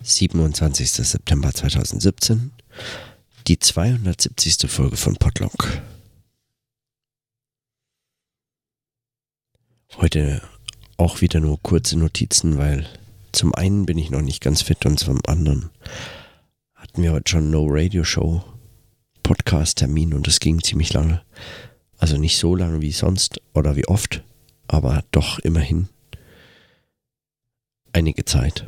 27. September 2017, die 270. Folge von Podlock. Heute auch wieder nur kurze Notizen, weil zum einen bin ich noch nicht ganz fit und zum anderen hatten wir heute schon No Radio Show Podcast-Termin und das ging ziemlich lange. Also nicht so lange wie sonst oder wie oft, aber doch immerhin einige Zeit.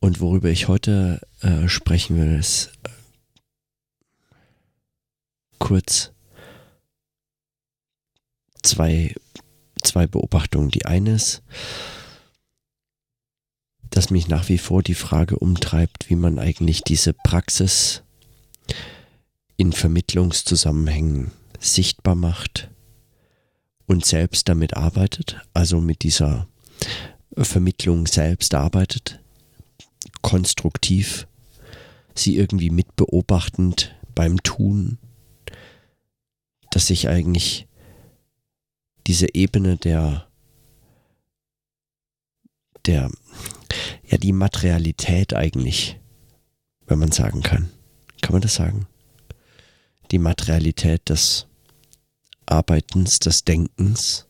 Und worüber ich heute äh, sprechen will, ist äh, kurz zwei, zwei Beobachtungen. Die eine ist, dass mich nach wie vor die Frage umtreibt, wie man eigentlich diese Praxis in Vermittlungszusammenhängen sichtbar macht und selbst damit arbeitet, also mit dieser Vermittlung selbst arbeitet, konstruktiv, sie irgendwie mitbeobachtend beim Tun, dass sich eigentlich diese Ebene der der ja die Materialität eigentlich, wenn man sagen kann. Kann man das sagen? Die Materialität des Arbeitens, des Denkens,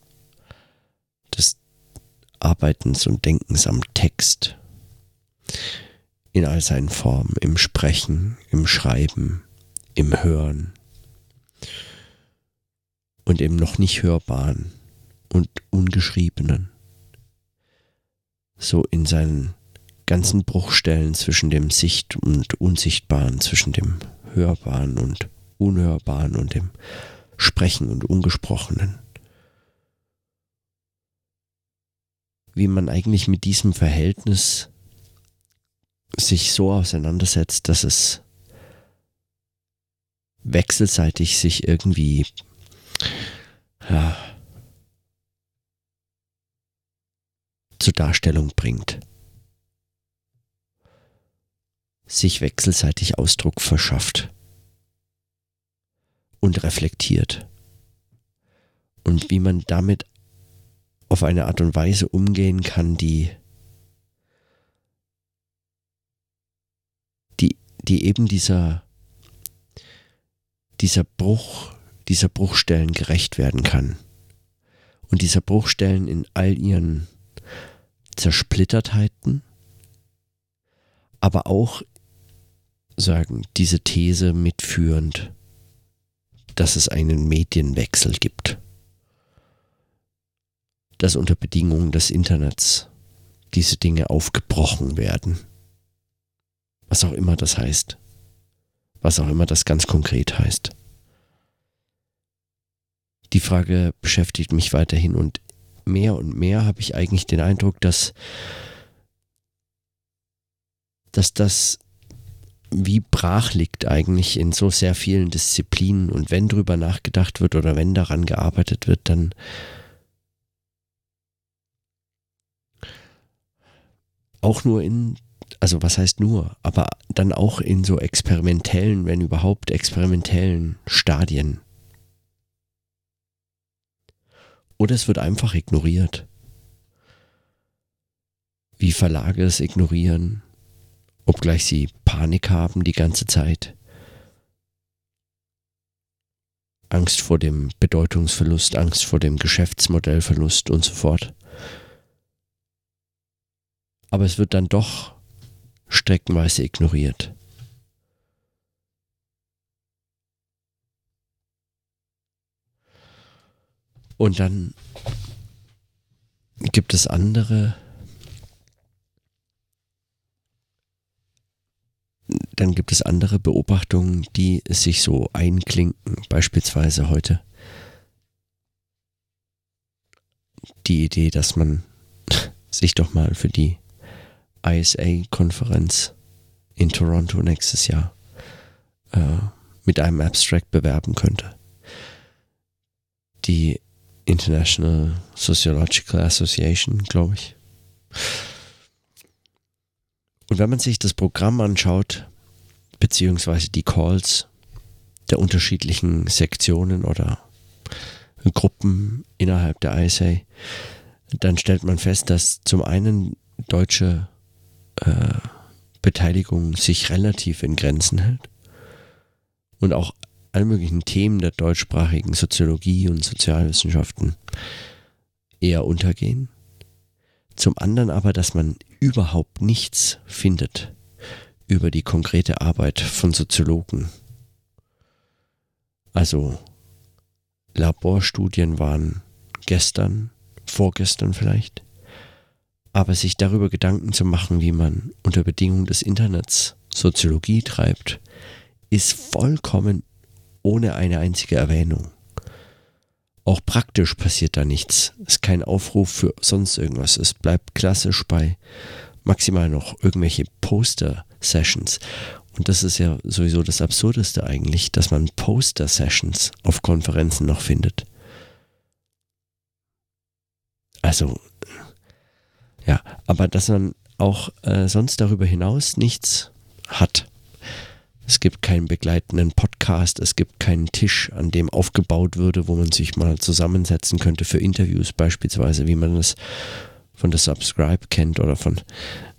Arbeitens und Denkens am Text in all seinen Formen, im Sprechen, im Schreiben, im Hören und im noch nicht hörbaren und ungeschriebenen. So in seinen ganzen Bruchstellen zwischen dem Sicht- und Unsichtbaren, zwischen dem Hörbaren und Unhörbaren und dem Sprechen und Ungesprochenen. Wie man eigentlich mit diesem Verhältnis sich so auseinandersetzt, dass es wechselseitig sich irgendwie ja, zur Darstellung bringt, sich wechselseitig Ausdruck verschafft und reflektiert. Und wie man damit auf eine Art und Weise umgehen kann, die die eben dieser, dieser Bruch, dieser Bruchstellen gerecht werden kann. Und dieser Bruchstellen in all ihren Zersplittertheiten, aber auch sagen, diese These mitführend, dass es einen Medienwechsel gibt. Dass unter Bedingungen des Internets diese Dinge aufgebrochen werden. Was auch immer das heißt. Was auch immer das ganz konkret heißt. Die Frage beschäftigt mich weiterhin und mehr und mehr habe ich eigentlich den Eindruck, dass, dass das wie brach liegt eigentlich in so sehr vielen Disziplinen und wenn drüber nachgedacht wird oder wenn daran gearbeitet wird, dann auch nur in also was heißt nur, aber dann auch in so experimentellen, wenn überhaupt experimentellen Stadien. Oder es wird einfach ignoriert. Wie Verlage es ignorieren, obgleich sie Panik haben die ganze Zeit. Angst vor dem Bedeutungsverlust, Angst vor dem Geschäftsmodellverlust und so fort. Aber es wird dann doch streckenweise ignoriert. Und dann gibt es andere, dann gibt es andere Beobachtungen, die sich so einklinken, beispielsweise heute die Idee, dass man sich doch mal für die ISA-Konferenz in Toronto nächstes Jahr äh, mit einem Abstract bewerben könnte. Die International Sociological Association, glaube ich. Und wenn man sich das Programm anschaut, beziehungsweise die Calls der unterschiedlichen Sektionen oder Gruppen innerhalb der ISA, dann stellt man fest, dass zum einen deutsche äh, Beteiligung sich relativ in Grenzen hält und auch alle möglichen Themen der deutschsprachigen Soziologie und Sozialwissenschaften eher untergehen. Zum anderen aber, dass man überhaupt nichts findet über die konkrete Arbeit von Soziologen. Also Laborstudien waren gestern, vorgestern vielleicht, aber sich darüber Gedanken zu machen, wie man unter Bedingungen des Internets Soziologie treibt, ist vollkommen ohne eine einzige Erwähnung. Auch praktisch passiert da nichts. Es ist kein Aufruf für sonst irgendwas. Es bleibt klassisch bei maximal noch irgendwelche Poster-Sessions. Und das ist ja sowieso das Absurdeste eigentlich, dass man Poster-Sessions auf Konferenzen noch findet. Also, ja, aber dass man auch äh, sonst darüber hinaus nichts hat. Es gibt keinen begleitenden Podcast, es gibt keinen Tisch, an dem aufgebaut würde, wo man sich mal zusammensetzen könnte für Interviews beispielsweise, wie man es von der Subscribe kennt oder von,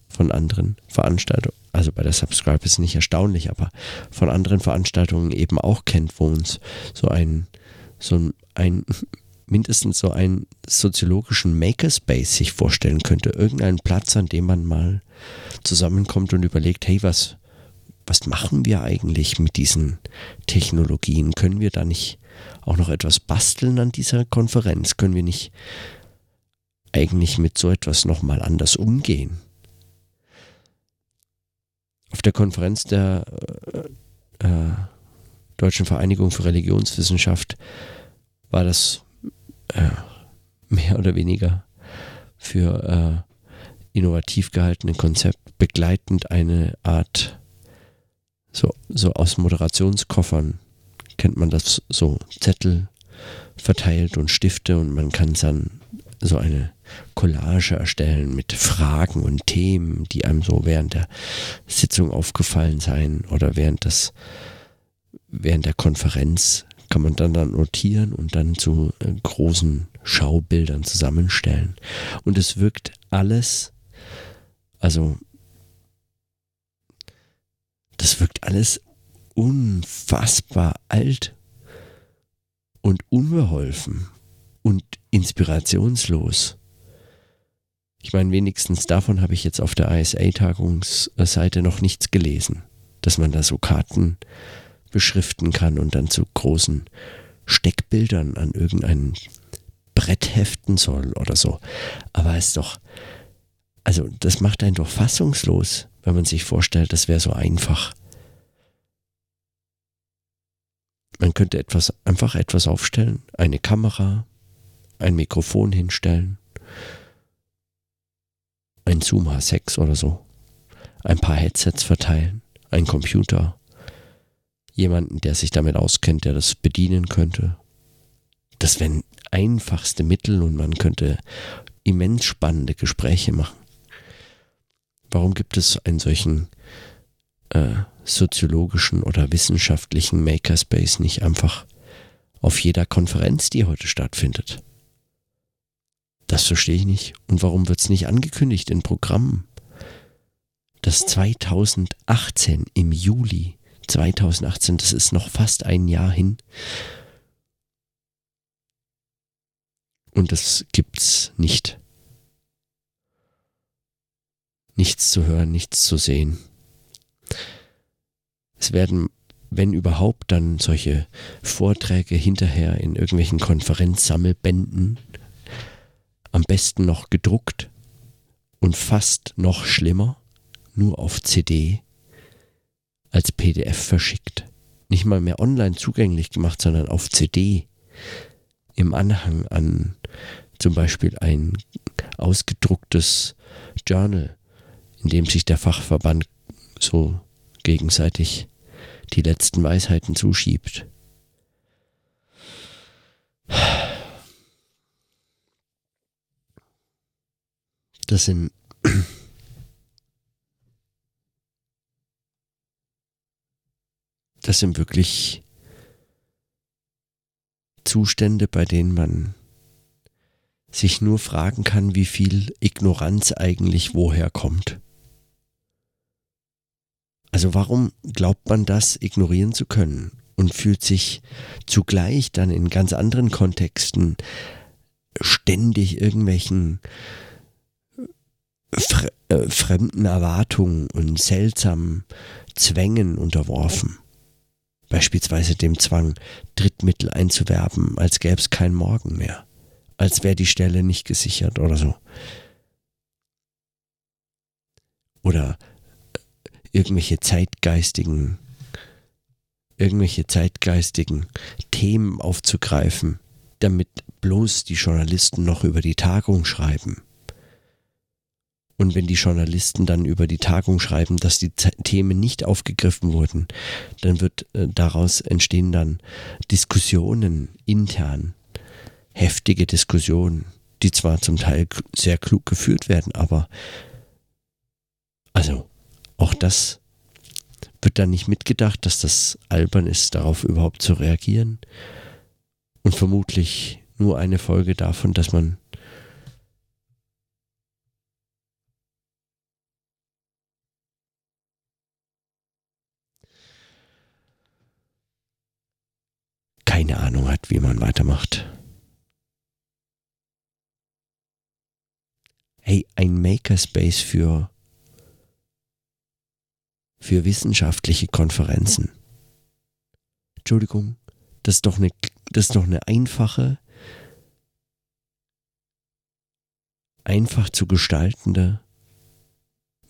von anderen Veranstaltungen. Also bei der Subscribe ist es nicht erstaunlich, aber von anderen Veranstaltungen eben auch kennt, wo uns so ein, so ein mindestens so einen soziologischen Makerspace sich vorstellen könnte. Irgendeinen Platz, an dem man mal zusammenkommt und überlegt, hey, was, was machen wir eigentlich mit diesen Technologien? Können wir da nicht auch noch etwas basteln an dieser Konferenz? Können wir nicht eigentlich mit so etwas nochmal anders umgehen? Auf der Konferenz der äh, äh, Deutschen Vereinigung für Religionswissenschaft war das äh, mehr oder weniger für äh, innovativ gehaltene Konzept begleitend eine Art so, so aus Moderationskoffern kennt man das so Zettel verteilt und Stifte und man kann dann so eine Collage erstellen mit Fragen und Themen, die einem so während der Sitzung aufgefallen seien oder während des während der Konferenz kann man dann, dann notieren und dann zu äh, großen Schaubildern zusammenstellen. Und es wirkt alles, also das wirkt alles unfassbar alt und unbeholfen und inspirationslos. Ich meine, wenigstens davon habe ich jetzt auf der ISA-Tagungsseite noch nichts gelesen, dass man da so Karten beschriften kann und dann zu großen Steckbildern an irgendein Brett heften soll oder so. Aber es ist doch, also das macht einen doch fassungslos wenn man sich vorstellt, das wäre so einfach. Man könnte etwas, einfach etwas aufstellen, eine Kamera, ein Mikrofon hinstellen, ein Zoom H6 oder so, ein paar Headsets verteilen, ein Computer, jemanden, der sich damit auskennt, der das bedienen könnte. Das wären einfachste Mittel und man könnte immens spannende Gespräche machen. Warum gibt es einen solchen äh, soziologischen oder wissenschaftlichen Makerspace nicht einfach auf jeder Konferenz, die heute stattfindet? Das verstehe ich nicht. Und warum wird es nicht angekündigt in Programmen? Das 2018 im Juli 2018, das ist noch fast ein Jahr hin. Und das gibt's nicht nichts zu hören, nichts zu sehen. Es werden, wenn überhaupt, dann solche Vorträge hinterher in irgendwelchen Konferenzsammelbänden, am besten noch gedruckt und fast noch schlimmer, nur auf CD, als PDF verschickt. Nicht mal mehr online zugänglich gemacht, sondern auf CD im Anhang an zum Beispiel ein ausgedrucktes Journal in dem sich der Fachverband so gegenseitig die letzten Weisheiten zuschiebt. Das sind das sind wirklich Zustände, bei denen man sich nur fragen kann, wie viel Ignoranz eigentlich woher kommt. Also warum glaubt man das ignorieren zu können und fühlt sich zugleich dann in ganz anderen Kontexten ständig irgendwelchen fre äh, fremden Erwartungen und seltsamen Zwängen unterworfen? Beispielsweise dem Zwang, Drittmittel einzuwerben, als gäbe es kein Morgen mehr, als wäre die Stelle nicht gesichert oder so. Oder irgendwelche zeitgeistigen, irgendwelche zeitgeistigen Themen aufzugreifen, damit bloß die Journalisten noch über die Tagung schreiben. Und wenn die Journalisten dann über die Tagung schreiben, dass die Themen nicht aufgegriffen wurden, dann wird äh, daraus entstehen dann Diskussionen intern, heftige Diskussionen, die zwar zum Teil sehr klug geführt werden, aber also auch das wird dann nicht mitgedacht, dass das albern ist, darauf überhaupt zu reagieren. Und vermutlich nur eine Folge davon, dass man keine Ahnung hat, wie man weitermacht. Hey, ein Makerspace für für wissenschaftliche Konferenzen. Entschuldigung, das ist doch eine, das ist doch eine einfache, einfach zu gestaltende,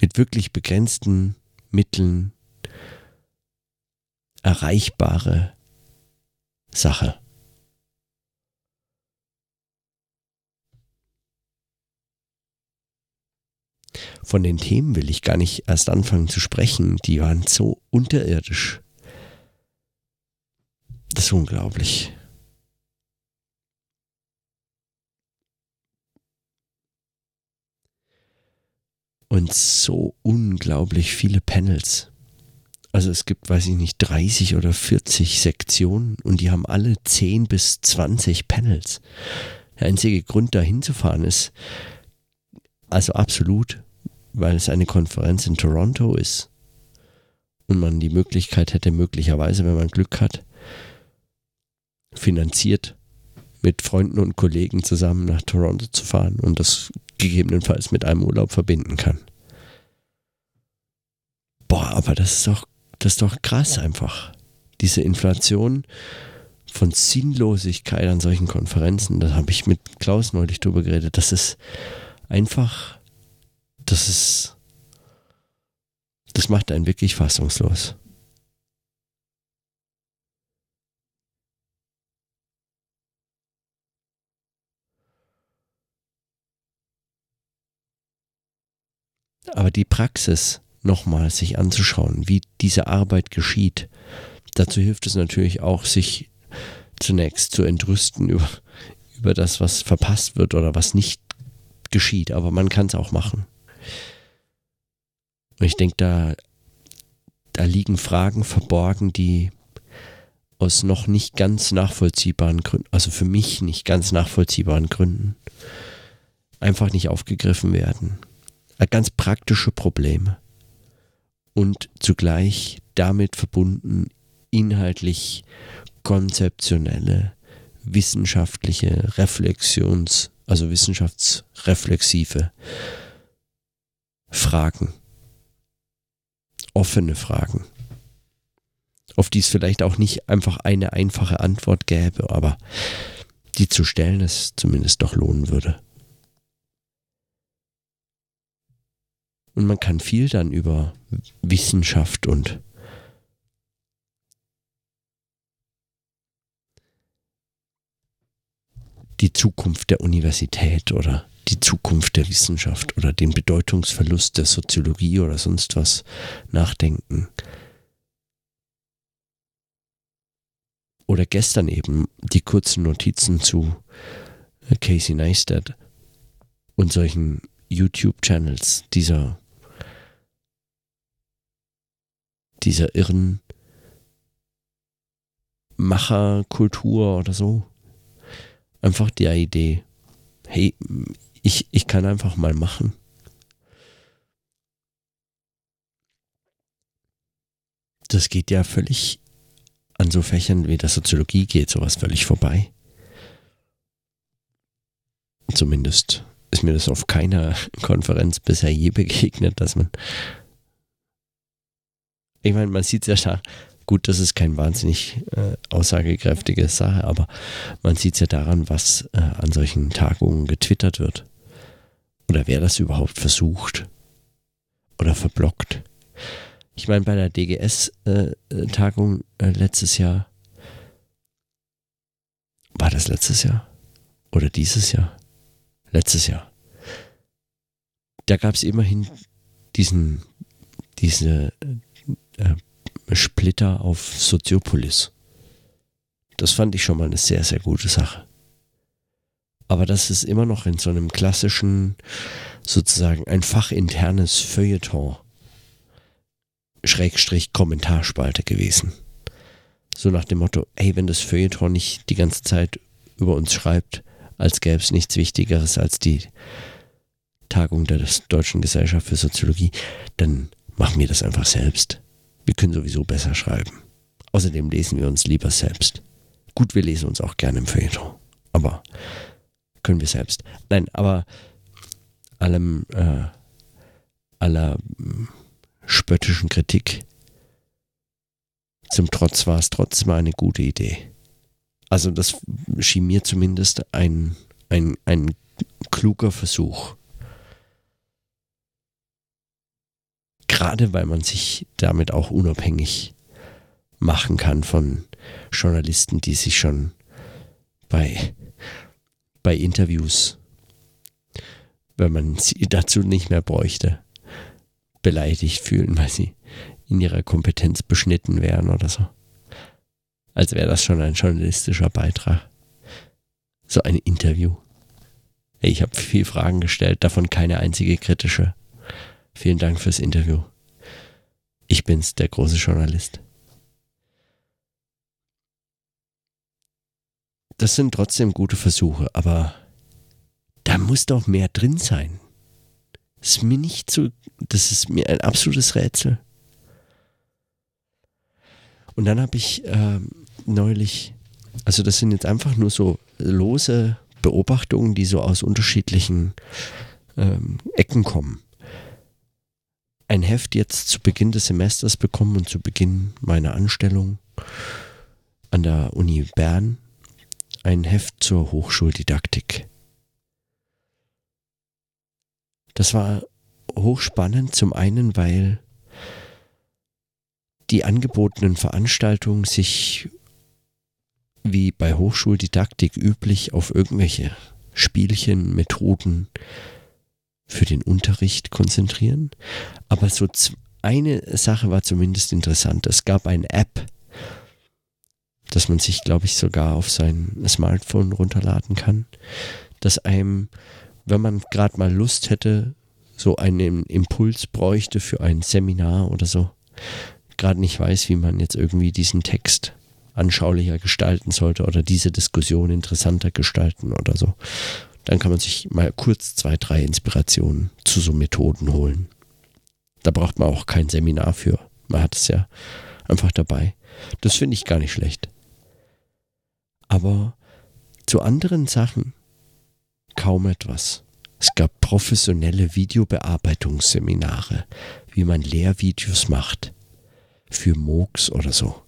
mit wirklich begrenzten Mitteln erreichbare Sache. Von den Themen will ich gar nicht erst anfangen zu sprechen. Die waren so unterirdisch. Das ist unglaublich. Und so unglaublich viele Panels. Also es gibt, weiß ich nicht, 30 oder 40 Sektionen und die haben alle 10 bis 20 Panels. Der einzige Grund, da hinzufahren, ist also absolut weil es eine Konferenz in Toronto ist und man die Möglichkeit hätte, möglicherweise, wenn man Glück hat, finanziert mit Freunden und Kollegen zusammen nach Toronto zu fahren und das gegebenenfalls mit einem Urlaub verbinden kann. Boah, aber das ist doch, das ist doch krass einfach. Diese Inflation von Sinnlosigkeit an solchen Konferenzen, da habe ich mit Klaus neulich drüber geredet, das ist einfach das ist, das macht einen wirklich fassungslos. Aber die Praxis nochmal sich anzuschauen, wie diese Arbeit geschieht, dazu hilft es natürlich auch, sich zunächst zu entrüsten über, über das, was verpasst wird oder was nicht geschieht. Aber man kann es auch machen. Und ich denke, da, da liegen Fragen verborgen, die aus noch nicht ganz nachvollziehbaren Gründen, also für mich nicht ganz nachvollziehbaren Gründen, einfach nicht aufgegriffen werden. Ganz praktische Probleme. Und zugleich damit verbunden inhaltlich konzeptionelle, wissenschaftliche Reflexions, also wissenschaftsreflexive Fragen offene Fragen, auf die es vielleicht auch nicht einfach eine einfache Antwort gäbe, aber die zu stellen es zumindest doch lohnen würde. Und man kann viel dann über Wissenschaft und die Zukunft der Universität oder die Zukunft der Wissenschaft oder den Bedeutungsverlust der Soziologie oder sonst was nachdenken. Oder gestern eben die kurzen Notizen zu Casey Neistat und solchen YouTube-Channels dieser, dieser irren Macherkultur oder so. Einfach der Idee, hey, ich, ich kann einfach mal machen. Das geht ja völlig an so Fächern wie der Soziologie geht sowas völlig vorbei. Zumindest ist mir das auf keiner Konferenz bisher je begegnet, dass man. Ich meine, man sieht es ja da. Gut, das ist kein wahnsinnig äh, aussagekräftige Sache, aber man sieht es ja daran, was äh, an solchen Tagungen getwittert wird. Oder wer das überhaupt versucht. Oder verblockt. Ich meine, bei der DGS-Tagung äh, äh, letztes Jahr. War das letztes Jahr? Oder dieses Jahr? Letztes Jahr. Da gab es immerhin diesen, diese äh, Splitter auf Soziopolis. Das fand ich schon mal eine sehr, sehr gute Sache. Aber das ist immer noch in so einem klassischen, sozusagen ein fachinternes Feuilleton, Schrägstrich Kommentarspalte gewesen. So nach dem Motto, ey, wenn das Feuilleton nicht die ganze Zeit über uns schreibt, als gäbe es nichts Wichtigeres als die Tagung der Deutschen Gesellschaft für Soziologie, dann machen wir das einfach selbst. Wir können sowieso besser schreiben. Außerdem lesen wir uns lieber selbst. Gut, wir lesen uns auch gerne im Feuilleton, aber können wir selbst. Nein, aber allem, äh, aller äh, spöttischen Kritik zum Trotz war es trotzdem eine gute Idee. Also das schien mir zumindest ein, ein, ein kluger Versuch. Gerade weil man sich damit auch unabhängig machen kann von Journalisten, die sich schon bei, bei Interviews, wenn man sie dazu nicht mehr bräuchte, beleidigt fühlen, weil sie in ihrer Kompetenz beschnitten wären oder so als wäre das schon ein journalistischer Beitrag. So ein Interview. Ich habe viel Fragen gestellt, davon keine einzige kritische. Vielen Dank fürs Interview. Ich bin's, der große Journalist. Das sind trotzdem gute Versuche, aber da muss doch mehr drin sein. Das ist mir nicht so, das ist mir ein absolutes Rätsel. Und dann habe ich ähm, neulich, also das sind jetzt einfach nur so lose Beobachtungen, die so aus unterschiedlichen ähm, Ecken kommen. Ein Heft jetzt zu Beginn des Semesters bekommen und zu Beginn meiner Anstellung an der Uni Bern. Ein Heft zur Hochschuldidaktik. Das war hochspannend, zum einen, weil die angebotenen Veranstaltungen sich wie bei Hochschuldidaktik üblich auf irgendwelche Spielchen, Methoden für den Unterricht konzentrieren. Aber so eine Sache war zumindest interessant. Es gab eine App, dass man sich, glaube ich, sogar auf sein Smartphone runterladen kann, dass einem, wenn man gerade mal Lust hätte, so einen Impuls bräuchte für ein Seminar oder so, gerade nicht weiß, wie man jetzt irgendwie diesen Text anschaulicher gestalten sollte oder diese Diskussion interessanter gestalten oder so. Dann kann man sich mal kurz zwei, drei Inspirationen zu so Methoden holen. Da braucht man auch kein Seminar für. Man hat es ja einfach dabei. Das finde ich gar nicht schlecht. Aber zu anderen Sachen kaum etwas. Es gab professionelle Videobearbeitungsseminare, wie man Lehrvideos macht. Für MOOCs oder so.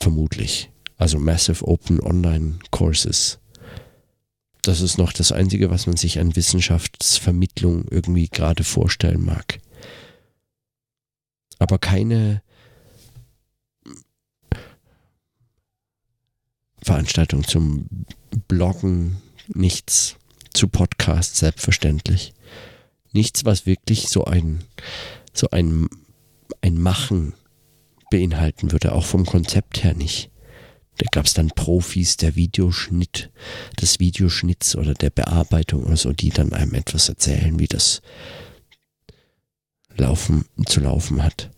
Vermutlich. Also Massive Open Online Courses. Das ist noch das Einzige, was man sich an Wissenschaftsvermittlung irgendwie gerade vorstellen mag. Aber keine Veranstaltung zum Bloggen, nichts zu Podcasts selbstverständlich. Nichts, was wirklich so ein, so ein, ein Machen beinhalten würde, auch vom Konzept her nicht. Da gab es dann Profis der Videoschnitt, des Videoschnitts oder der Bearbeitung oder so, die dann einem etwas erzählen, wie das laufen, zu laufen hat.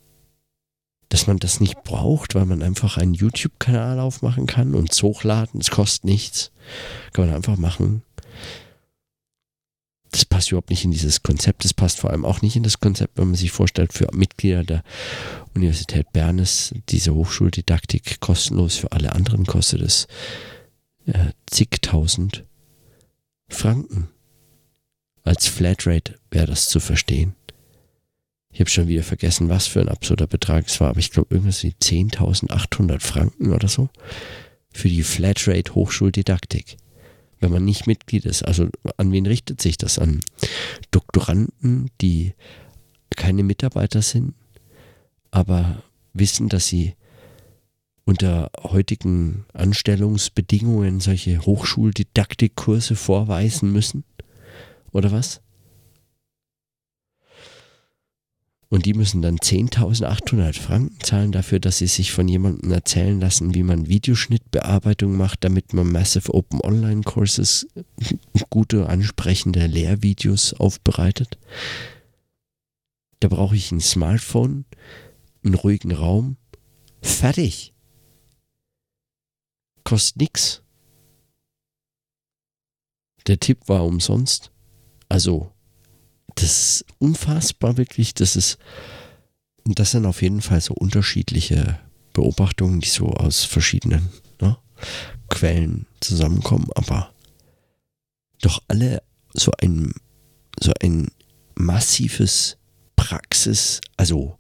Dass man das nicht braucht, weil man einfach einen YouTube-Kanal aufmachen kann und es hochladen, es kostet nichts. Kann man einfach machen. Passt überhaupt nicht in dieses Konzept. Das passt vor allem auch nicht in das Konzept, wenn man sich vorstellt, für Mitglieder der Universität Bern ist diese Hochschuldidaktik kostenlos. Für alle anderen kostet es äh, zigtausend Franken. Als Flatrate wäre das zu verstehen. Ich habe schon wieder vergessen, was für ein absurder Betrag es war, aber ich glaube irgendwas wie 10.800 Franken oder so für die Flatrate Hochschuldidaktik. Wenn man nicht Mitglied ist, also an wen richtet sich das? An Doktoranden, die keine Mitarbeiter sind, aber wissen, dass sie unter heutigen Anstellungsbedingungen solche Hochschuldidaktikkurse vorweisen müssen? Oder was? Und die müssen dann 10.800 Franken zahlen dafür, dass sie sich von jemandem erzählen lassen, wie man Videoschnittbearbeitung macht, damit man Massive Open Online Courses, gute, ansprechende Lehrvideos aufbereitet. Da brauche ich ein Smartphone, einen ruhigen Raum. Fertig. Kostet nichts. Der Tipp war umsonst. Also das ist unfassbar wirklich. Das ist, das sind auf jeden Fall so unterschiedliche Beobachtungen, die so aus verschiedenen ne, Quellen zusammenkommen, aber doch alle so ein, so ein massives Praxis, also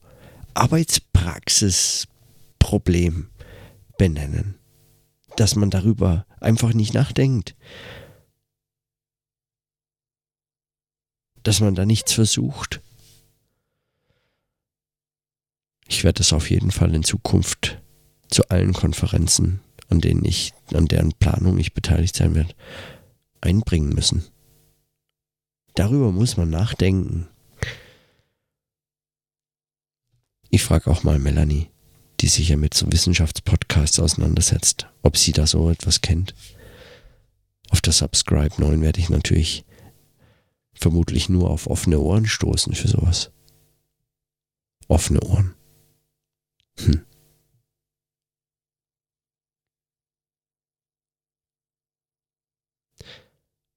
Arbeitspraxisproblem benennen. Dass man darüber einfach nicht nachdenkt. Dass man da nichts versucht. Ich werde es auf jeden Fall in Zukunft zu allen Konferenzen, an denen ich, an deren Planung ich beteiligt sein werde, einbringen müssen. Darüber muss man nachdenken. Ich frage auch mal Melanie, die sich ja mit so Wissenschaftspodcasts auseinandersetzt, ob sie da so etwas kennt. Auf der Subscribe 9 werde ich natürlich vermutlich nur auf offene Ohren stoßen für sowas. Offene Ohren. Hm.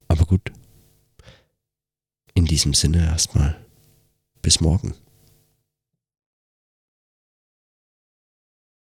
Aber gut. In diesem Sinne erstmal. Bis morgen.